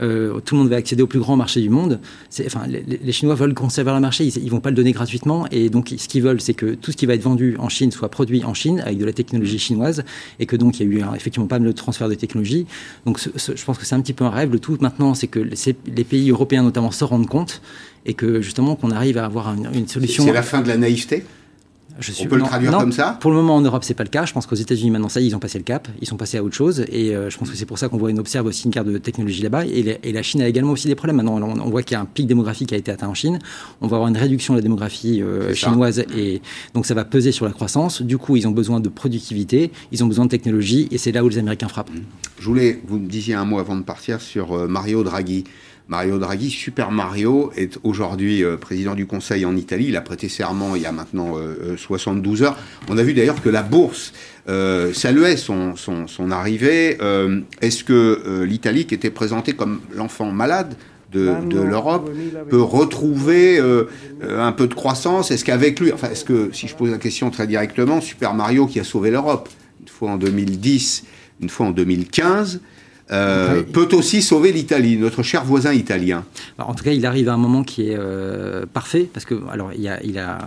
tout le monde va accéder au plus grand marché du monde, enfin, les, Chinois veulent conserver leur marché, ils ne vont pas le donner gratuitement, et donc, ce qu'ils veulent, c'est que tout ce qui va être vendu en Chine soit produit en Chine avec de la technologie chinoise et que donc il y a eu effectivement pas mal de transfert de technologie. Donc je pense que c'est un petit peu un rêve. Le tout maintenant, c'est que les pays européens notamment se rendent compte et que justement qu'on arrive à avoir une, solution. C'est la fin de la naïveté? Je suis, On peut le traduire comme ça Pour le moment, en Europe, c'est pas le cas. Je pense qu'aux États-Unis, maintenant, ça, ils ont passé le cap. Ils sont passés à autre chose. Et euh, je pense que c'est pour ça qu'on voit, une observe aussi une carte de technologie là-bas. Et, la Chine a également aussi des problèmes. Maintenant, on, voit qu'il y a un pic démographique qui a été atteint en Chine. On va avoir une réduction de la démographie euh, chinoise. Et donc, ça va peser sur la croissance. Du coup, ils ont besoin de productivité. Ils ont besoin de technologie. Et c'est là où les Américains frappent. Je voulais, vous me disiez un mot avant de partir sur euh, Mario Draghi. Mario Draghi, Super Mario, est aujourd'hui euh, président du Conseil en Italie. Il a prêté serment il y a maintenant 72 euh, heures. On a vu d'ailleurs que la bourse saluait son, son, arrivée. Est-ce que l'Italie, qui était présentée comme l'enfant malade de, de l'Europe, peut retrouver un peu de croissance? Est-ce qu'avec lui, enfin, est-ce que, si je pose la question très directement, Super Mario qui a sauvé l'Europe, une fois en 2010, une fois en 2015, euh, peut aussi sauver l'Italie, notre cher voisin italien. en tout cas, il arrive à un moment qui est euh, parfait parce que alors il, a, il, a,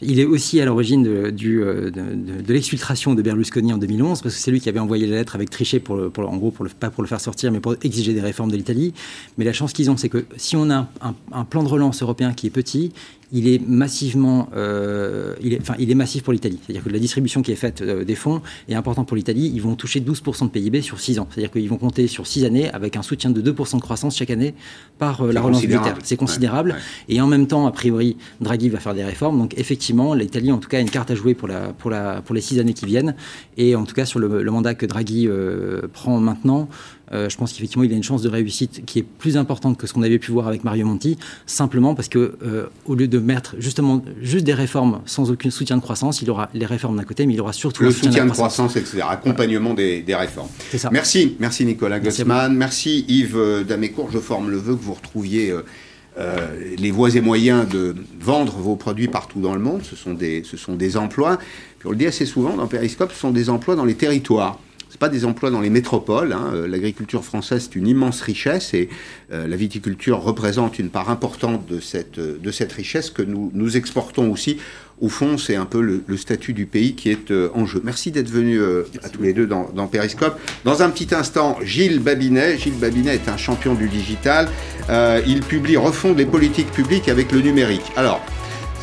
il est aussi à l'origine de, euh, de, de, l'exfiltration de Berlusconi en 2011 parce que c'est lui qui avait envoyé la lettre avec Trichet pour, pour en gros pour le, pas pour le faire sortir mais pour exiger des réformes de l'Italie. Mais la chance qu'ils ont, c'est que si on a un, un, plan de relance européen qui est petit, il est massivement, euh, il, est, enfin, il est massif pour l'Italie. C'est-à-dire que la distribution qui est faite euh, des fonds est importante pour l'Italie. Ils vont toucher 12% de PIB sur 6 ans. C'est-à-dire qu'ils vont compter sur 6 années avec un soutien de 2% de croissance chaque année par euh, la relance budgétaire. C'est considérable. Et en même temps, a priori, Draghi va faire des réformes. Donc effectivement, l'Italie, en tout cas, a une carte à jouer pour, la, pour, la, pour les 6 années qui viennent. Et en tout cas, sur le, mandat que Draghi prend maintenant, euh, je pense qu'effectivement, il a une chance de réussite qui est plus importante que ce qu'on avait pu voir avec Mario Monti, simplement parce que euh, au lieu de mettre justement juste des réformes sans aucun soutien de croissance, il aura les réformes d'un côté, mais il aura surtout le soutien, de, croissance, etc. Accompagnement des, réformes. Ça. Merci, merci Nicolas Gossman, merci, Yves Damécourt. Je forme le vœu que vous retrouviez. Euh, les voies et moyens de vendre vos produits partout dans le monde, ce sont des, ce sont des emplois. Puis on le dit assez souvent dans Periscope, ce sont des emplois dans les territoires pas des emplois dans les métropoles. Hein. Euh, l'agriculture française, c'est une immense richesse et euh, la viticulture représente une part importante de cette, euh, de cette richesse que nous, nous exportons aussi. Au fond, c'est un peu le, statut du pays qui est en jeu. Merci d'être venus à tous les deux dans, dans, Periscope. Dans un petit instant, Gilles Babinet. Gilles Babinet est un champion du digital. il publie Refonde les politiques publiques avec le numérique. Alors,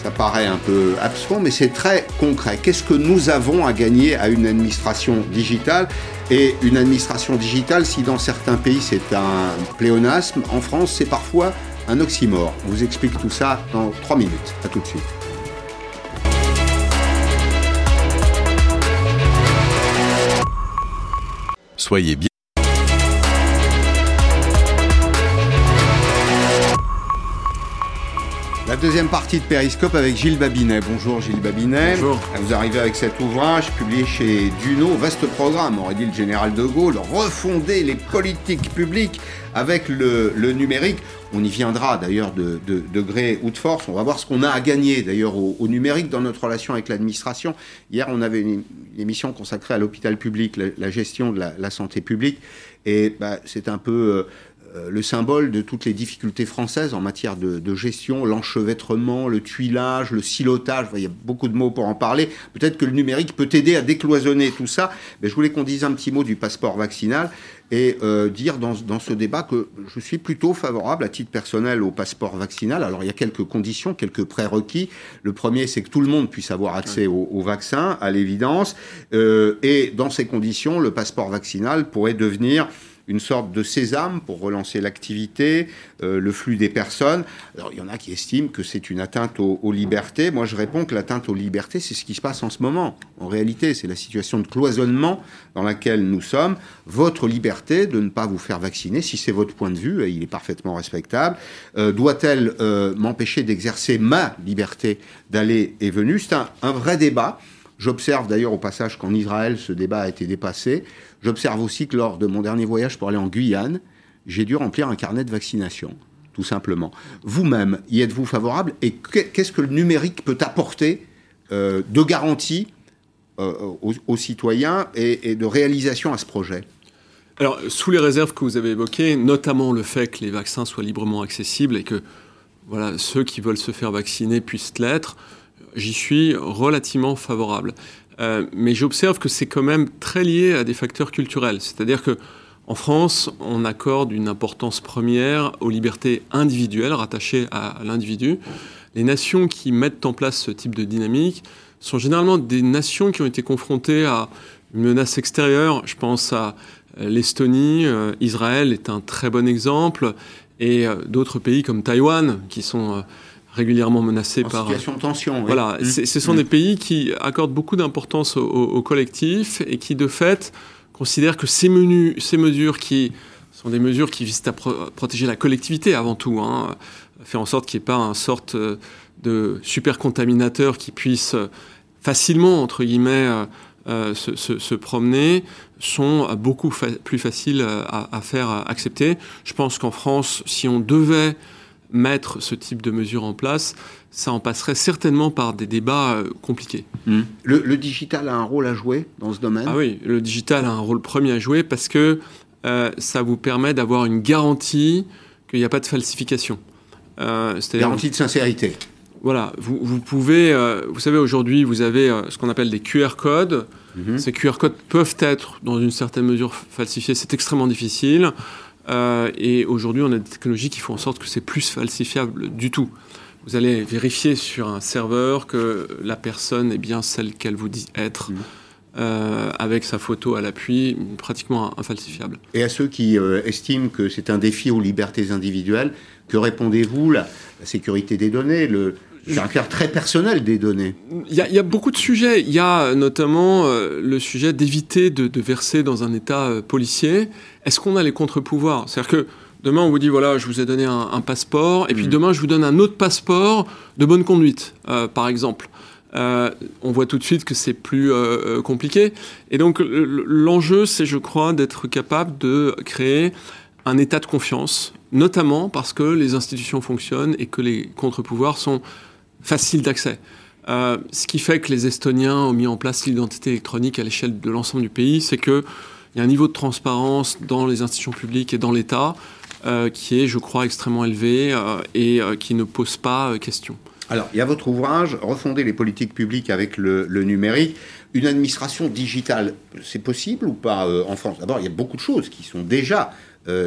ça paraît un peu abscon, mais c'est très concret. Qu'est-ce que nous avons à gagner à une administration digitale Et une administration digitale, si dans certains pays c'est un pléonasme, en France c'est parfois un oxymore. On vous explique tout ça dans trois minutes. À tout de suite. Soyez bien. La deuxième partie de Périscope avec Gilles Babinet. Bonjour Gilles Babinet. Bonjour. Vous arrivez avec cet ouvrage publié chez Duno, vaste programme, aurait dit le général de Gaulle, refonder les politiques publiques avec le, numérique. On y viendra d'ailleurs de, de, gré ou de force. On va voir ce qu'on a à gagner d'ailleurs au, numérique dans notre relation avec l'administration. Hier, on avait une, émission consacrée à l'hôpital public, la, gestion de la, santé publique. Et bah, c'est un peu euh, le symbole de toutes les difficultés françaises en matière de, gestion, l'enchevêtrement, le tuilage, le silotage, il y a beaucoup de mots pour en parler. Peut-être que le numérique peut aider à décloisonner tout ça. Mais je voulais qu'on dise un petit mot du passeport vaccinal et euh, dire dans, ce débat que je suis plutôt favorable à titre personnel au passeport vaccinal. Alors il y a quelques conditions, quelques prérequis. Le premier, c'est que tout le monde puisse avoir accès au, vaccin, à l'évidence. Euh, et dans ces conditions, le passeport vaccinal pourrait devenir une sorte de sésame pour relancer l'activité, euh, le flux des personnes. Alors il y en a qui estiment que c'est une atteinte aux, libertés. Moi je réponds que l'atteinte aux libertés, c'est ce qui se passe en ce moment. En réalité, c'est la situation de cloisonnement dans laquelle nous sommes. Votre liberté de ne pas vous faire vacciner, si c'est votre point de vue, et il est parfaitement respectable, euh, doit-elle euh, m'empêcher d'exercer ma liberté d'aller et venir C'est un, un vrai débat. J'observe d'ailleurs au passage qu'en Israël, ce débat a été dépassé. J'observe aussi que lors de mon dernier voyage pour aller en Guyane, j'ai dû remplir un carnet de vaccination, tout simplement. Vous-même, y êtes-vous favorable Et qu'est-ce que le numérique peut apporter euh, de garantie euh, aux, citoyens et, de réalisation à ce projet? Alors, sous les réserves que vous avez évoquées, notamment le fait que les vaccins soient librement accessibles et que voilà, ceux qui veulent se faire vacciner puissent l'être, j'y suis relativement favorable. Euh, mais j'observe que c'est quand même très lié à des facteurs culturels. C'est-à-dire que en France, on accorde une importance première aux libertés individuelles rattachées à l'individu. Les nations qui mettent en place ce type de dynamique sont généralement des nations qui ont été confrontées à une menace extérieure. Je pense à l'Estonie, Israël est un très bon exemple, et d'autres pays comme Taïwan qui sont régulièrement menacés en par. Situation de tension. Oui. Voilà, Mmh. ce sont Mmh. des pays qui accordent beaucoup d'importance au, collectif et qui, de fait, considèrent que ces, menus, ces mesures qui sont des mesures qui visent à pro- protéger la collectivité avant tout, hein, faire en sorte qu'il n'y ait pas un sorte euh, de super contaminateur qui puisse euh, facilement, entre guillemets, euh, se, se- se promener, sont beaucoup fa- plus faciles à, à faire accepter. Je pense qu'en France, si on devait mettre ce type de mesures en place, ça en passerait certainement par des débats euh, compliqués. Mmh. Le, le digital a un rôle à jouer dans ce domaine? Ah oui, le digital a un rôle premier à jouer parce que euh, ça vous permet d'avoir une garantie qu'il n'y a pas de falsification. Euh, Garantie de sincérité. Voilà, vous, vous pouvez, euh, vous savez, aujourd'hui, vous avez euh, ce qu'on appelle des QR codes. Mhm. Ces QR codes peuvent être, dans une certaine mesure, falsifiés. C'est extrêmement difficile. Euh, et aujourd'hui, on a des technologies qui font en sorte que c'est plus falsifiable du tout. Vous allez vérifier sur un serveur que la personne est bien celle qu'elle vous dit être, Mhm. euh, avec sa photo à l'appui, pratiquement infalsifiable. Et à ceux qui euh, estiment que c'est un défi aux libertés individuelles, que répondez-vous? La, la sécurité des données, le caractère très personnel des données Il y, a, il y a beaucoup de sujets. Il y a euh, notamment euh, le sujet d'éviter de, de verser dans un état euh, policier. Est-ce qu'on a les contre-pouvoirs? C'est-à-dire que demain, on vous dit voilà, je vous ai donné un, un passeport, et puis Mhm. demain, je vous donne un autre passeport de bonne conduite, euh, par exemple. Euh, on voit tout de suite que c'est plus euh, compliqué. Et donc, le- le- l'enjeu, c'est, je crois, d'être capable de créer un état de confiance, notamment parce que les institutions fonctionnent et que les contre-pouvoirs sont faciles d'accès. Euh, ce qui fait que les Estoniens ont mis en place l'identité électronique à l'échelle de l'ensemble du pays, c'est qu'il y a un niveau de transparence dans les institutions publiques et dans l'État euh, qui est, je crois, extrêmement élevé euh, et qui ne pose pas question. Alors, il y a votre ouvrage, Refonder les politiques publiques avec le, numérique. Une administration digitale, c'est possible ou pas en France? D'abord, il y a beaucoup de choses qui sont déjà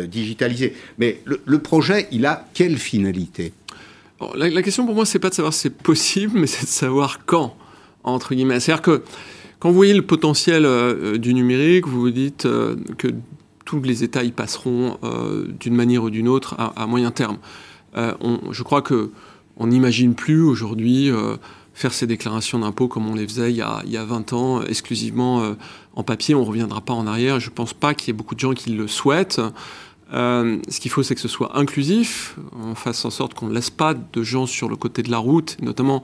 digitalisées. Mais le projet, il a quelle finalité? La, question pour moi, c'est pas de savoir si c'est possible, mais c'est de savoir quand, entre guillemets. C'est-à-dire que quand vous voyez le potentiel euh, du numérique, vous vous dites euh, que tous les États y passeront euh, d'une manière ou d'une autre à, moyen terme. Euh, je crois que on n'imagine plus aujourd'hui euh, faire ces déclarations d'impôts comme on les faisait il y a, il y a 20 ans, exclusivement euh, en papier. On ne reviendra pas en arrière. Je ne pense pas qu'il y ait beaucoup de gens qui le souhaitent. Euh, ce qu'il faut, c'est que ce soit inclusif. On fasse en sorte qu'on ne laisse pas de gens sur le côté de la route, notamment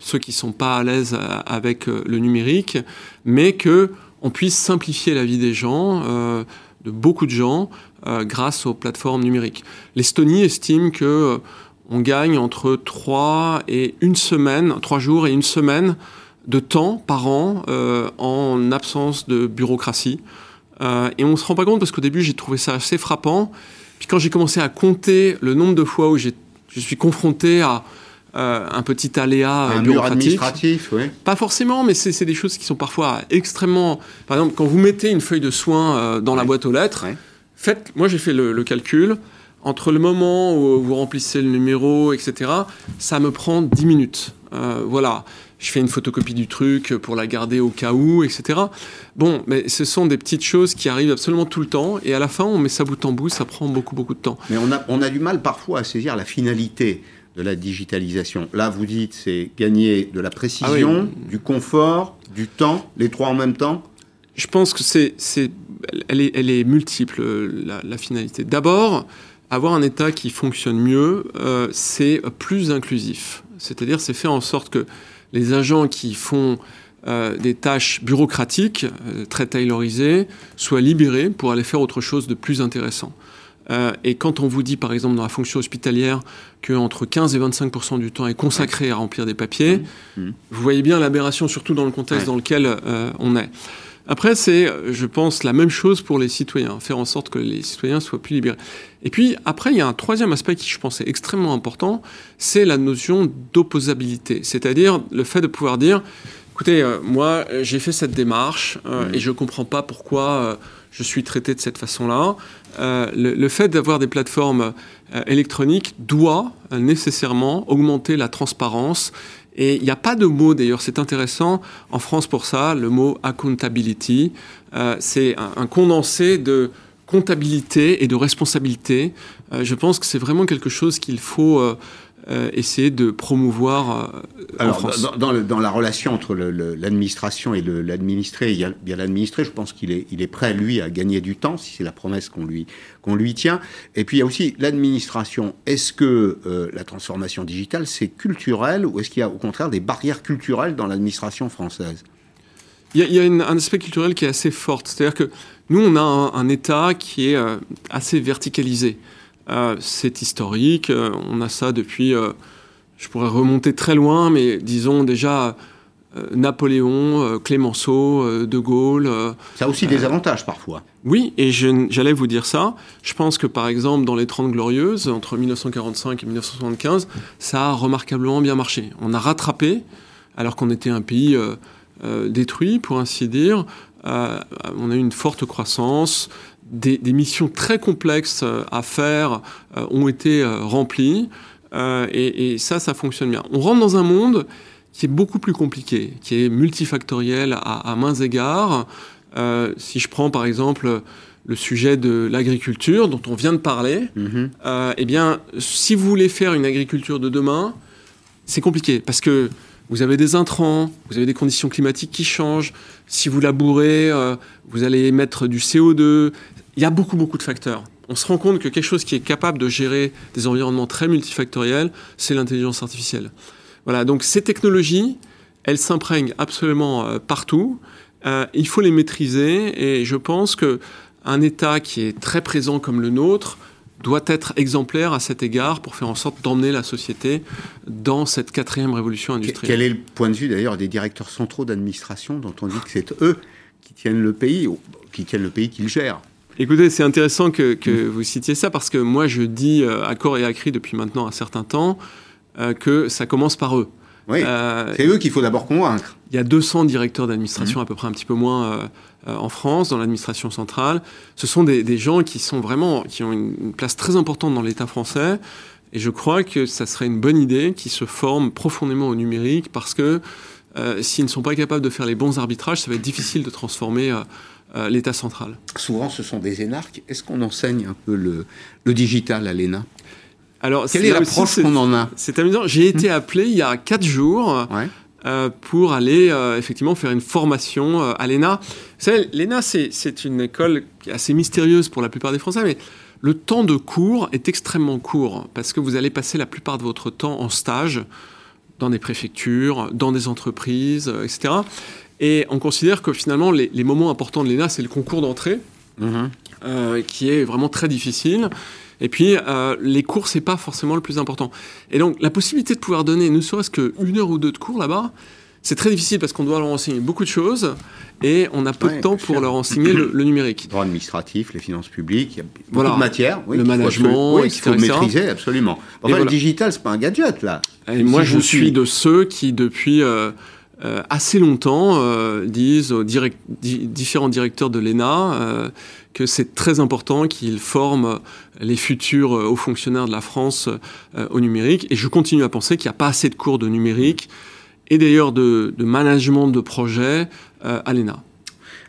ceux qui ne sont pas à l'aise euh, avec euh, le numérique, mais que on puisse simplifier la vie des gens, euh, de beaucoup de gens, euh, grâce aux plateformes numériques. L'Estonie estime que on gagne entre 3 et une semaine, 3 jours et une semaine de temps par an en absence de bureaucratie. Euh, et on ne se rend pas compte parce qu'au début j'ai trouvé ça assez frappant. Puis quand j'ai commencé à compter le nombre de fois où je suis confronté à euh, un petit aléa euh, Un bureaucratique, administratif, oui. pas forcément, mais c'est des choses qui sont parfois extrêmement. Par exemple, quand vous mettez une feuille de soins euh, dans la boîte aux lettres, Ouais. faites. Moi, j'ai fait le, le calcul. Entre le moment où vous remplissez le numéro, etc., ça me prend 10 minutes. Voilà. Je fais une photocopie du truc pour la garder au cas où, etc. Bon, mais ce sont des petites choses qui arrivent absolument tout le temps. Et à la fin, on met ça bout en bout, ça prend beaucoup, beaucoup de temps. Mais on a, on a du mal parfois à saisir la finalité de la digitalisation. Là, vous dites, c'est gagner de la précision, du confort, du temps, les trois en même temps Je pense que c'est, c'est, elle, est, elle est multiple, la, la finalité. D'abord, avoir un État qui fonctionne mieux, euh, c'est plus inclusif. C'est-à-dire, c'est faire en sorte que les agents qui font euh, des tâches bureaucratiques, euh, très taylorisées, soient libérés pour aller faire autre chose de plus intéressant. Euh, et quand on vous dit, par exemple, dans la fonction hospitalière, qu'entre 15 et 25% du temps est consacré à remplir des papiers, Mmh. vous voyez bien l'aberration, surtout dans le contexte Ouais. dans lequel euh, on est. Après, c'est, je pense, la même chose pour les citoyens, faire en sorte que les citoyens soient plus libérés. Et puis, après, il y a un troisième aspect qui, je pense, est extrêmement important, c'est la notion d'opposabilité, c'est-à-dire le fait de pouvoir dire, écoutez, euh, moi, j'ai fait cette démarche euh, Mhm. et je ne comprends pas pourquoi euh, je suis traité de cette façon-là. Le, le fait d'avoir des plateformes électroniques doit nécessairement augmenter la transparence Et il n'y a pas de mot, d'ailleurs, c'est intéressant, en France pour ça, le mot accountability. Euh, c'est un, condensé de comptabilité et de responsabilité. Euh, je pense que c'est vraiment quelque chose qu'il faut euh, essayer de promouvoir euh, en France. Dans, dans, la relation entre l'administration et l'administré, il y a l'administré, je pense qu'il est, il est prêt, lui, à gagner du temps, si c'est la promesse qu'on lui, qu'on lui tient. Et puis il y a aussi l'administration. Est-ce que euh, la transformation digitale, c'est culturel ou est-ce qu'il y a au contraire des barrières culturelles dans l'administration française? Il y a, un aspect culturel qui est assez fort. C'est-à-dire que nous, on a un, État qui est assez verticalisé. Euh, c'est historique, euh, on a ça depuis, euh, je pourrais remonter très loin, mais disons déjà Napoléon, Clémenceau, De Gaulle. ça a aussi des avantages parfois. Oui, et j'allais vous dire ça. Je pense que par exemple, dans les Trente Glorieuses, entre 1945 et 1975, ça a remarquablement bien marché. On a rattrapé, alors qu'on était un pays détruit, pour ainsi dire. on a eu une forte croissance, des, missions très complexes euh, à faire euh, ont été euh, remplies. Et, ça, ça fonctionne bien. On rentre dans un monde qui est beaucoup plus compliqué, qui est multifactoriel à, mains égards. si je prends par exemple le sujet de l'agriculture dont on vient de parler, mhm. eh bien, si vous voulez faire une agriculture de demain, c'est compliqué parce que vous avez des intrants, vous avez des conditions climatiques qui changent. Si vous labourez, vous allez émettre du CO2 il y a beaucoup, beaucoup de facteurs. On se rend compte que quelque chose qui est capable de gérer des environnements très multifactoriels, c'est l'intelligence artificielle. Voilà, donc ces technologies, elles s'imprègnent absolument euh, partout. Euh, il faut les maîtriser et je pense que un État qui est très présent comme le nôtre doit être exemplaire à cet égard pour faire en sorte d'emmener la société dans cette quatrième révolution industrielle. Quel est le point de vue d'ailleurs des directeurs centraux d'administration dont on dit que c'est eux qui tiennent le pays, qui tiennent le pays qu'ils gèrent? Écoutez, c'est intéressant que, mm. vous citiez ça parce que moi je dis euh, à corps et à cri depuis maintenant un certain temps euh, que ça commence par eux. Oui, euh, c'est eux qu'il faut d'abord convaincre. Il y a 200 directeurs d'administration, mm. à peu près un petit peu moins en France, dans l'administration centrale. Ce sont des, gens qui sont vraiment, qui ont une, place très importante dans l'État français. Et je crois que ça serait une bonne idée qu'ils se forment profondément au numérique parce que s'ils ne sont pas capables de faire les bons arbitrages, ça va être difficile de transformer euh, l'État central. Souvent, ce sont des énarques. Est-ce qu'on enseigne un peu le, digital à l'ENA? Alors, Quelle est l'approche qu'on en a? C'est amusant. J'ai été hmm. appelé il y a quatre jours euh, pour aller euh, effectivement faire une formation à l'ENA. Vous savez, l'ENA, c'est une école assez mystérieuse pour la plupart des Français, mais le temps de cours est extrêmement court parce que vous allez passer la plupart de votre temps en stage dans des préfectures, dans des entreprises, etc. Et on considère que finalement, les, moments importants de l'ENA, c'est le concours d'entrée, mhm. euh, qui est vraiment très difficile. Et puis, euh, les cours, c'est pas forcément le plus important. Et donc, la possibilité de pouvoir donner ne serait-ce qu'une heure ou deux de cours là-bas, c'est très difficile parce qu'on doit leur enseigner beaucoup de choses et on a peu de temps pour leur enseigner le, numérique. Le droit administratif, les finances publiques, il y a beaucoup de matières. le management, il faut, maîtriser, absolument. Enfin, le digital, c'est pas un gadget, là. Et moi, je suis de ceux qui, depuis... Euh, euh, assez longtemps euh, disent aux différents directeurs de l'ENA euh, que c'est très important qu'ils forment les futurs hauts fonctionnaires de la France au numérique. Et je continue à penser qu'il n'y a pas assez de cours de numérique et d'ailleurs de, management de projet à l'ENA.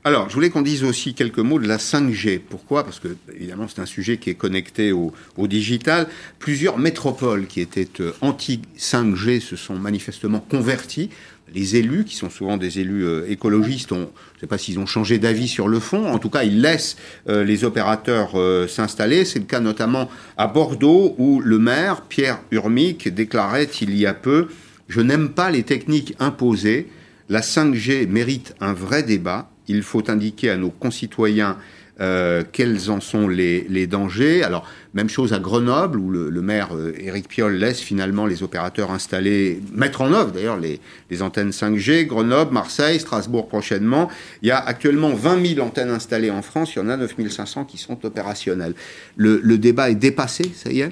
Alors, je voulais qu'on dise aussi quelques mots de la 5G. Pourquoi? Parce que, évidemment, c'est un sujet qui est connecté au digital. Plusieurs métropoles qui étaient anti-5G se sont manifestement converties les élus, qui sont souvent des élus euh, écologistes, ont, je ne sais pas s'ils ont changé d'avis sur le fond, en tout cas ils laissent euh, les opérateurs euh, s'installer. C'est le cas notamment à Bordeaux où le maire, Pierre Urmic, déclarait il y a peu, je n'aime pas les techniques imposées, la 5G mérite un vrai débat, il faut indiquer à nos concitoyens euh, quels en sont les, dangers. Alors, même chose à Grenoble, où le, maire euh, Éric Piolle laisse finalement les opérateurs installer, mettre en œuvre d'ailleurs les, antennes 5G. Grenoble, Marseille, Strasbourg prochainement. Il y a actuellement 20 000 antennes installées en France, il y en a 9 500 qui sont opérationnelles. Le, débat est dépassé, ça y est?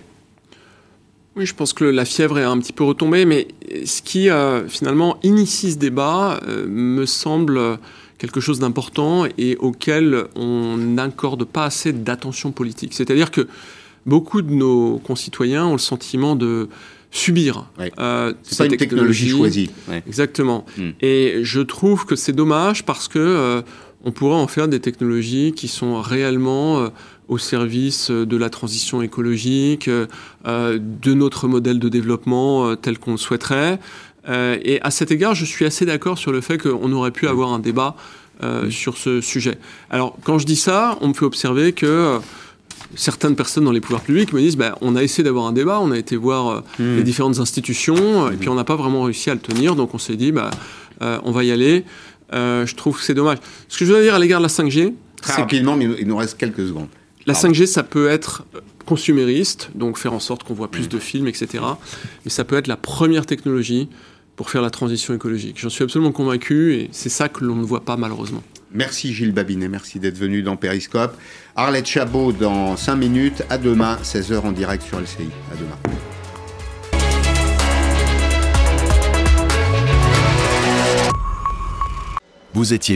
Oui, je pense que la fièvre est un petit peu retombée, mais ce qui euh, finalement initie ce débat me semble quelque chose d'important et auquel on n'accorde pas assez d'attention politique. C'est-à-dire que beaucoup de nos concitoyens ont le sentiment de subir. Euh, c'est pas une technologie choisie. Exactement. Hmm. Et je trouve que c'est dommage parce que euh, on pourrait en faire des technologies qui sont réellement euh, au service de la transition écologique, de notre modèle de développement tel qu'on le souhaiterait. Et à cet égard, je suis assez d'accord sur le fait qu'on aurait pu avoir un débat sur ce sujet. Alors, quand je dis ça, on me fait observer que certaines personnes dans les pouvoirs publics me disent bah, on a essayé d'avoir un débat, on a été voir euh, hmm. les différentes institutions, et puis on n'a pas vraiment réussi à le tenir, donc on s'est dit bah, euh, on va y aller. Euh, je trouve que c'est dommage. Ce que je veux dire à l'égard de la 5G. Très rapidement, mais il nous reste quelques secondes. La 5G, ça peut être consumériste, donc faire en sorte qu'on voit plus hmm. de films, etc. Mais ça peut être la première technologie pour faire la transition écologique. J'en suis absolument convaincu et c'est ça que l'on ne voit pas malheureusement. Merci Gilles Babinet, merci d'être venu dans Périscope. Arlette Chabot dans 5 minutes. À demain, 16h en direct sur LCI. À demain. Vous étiez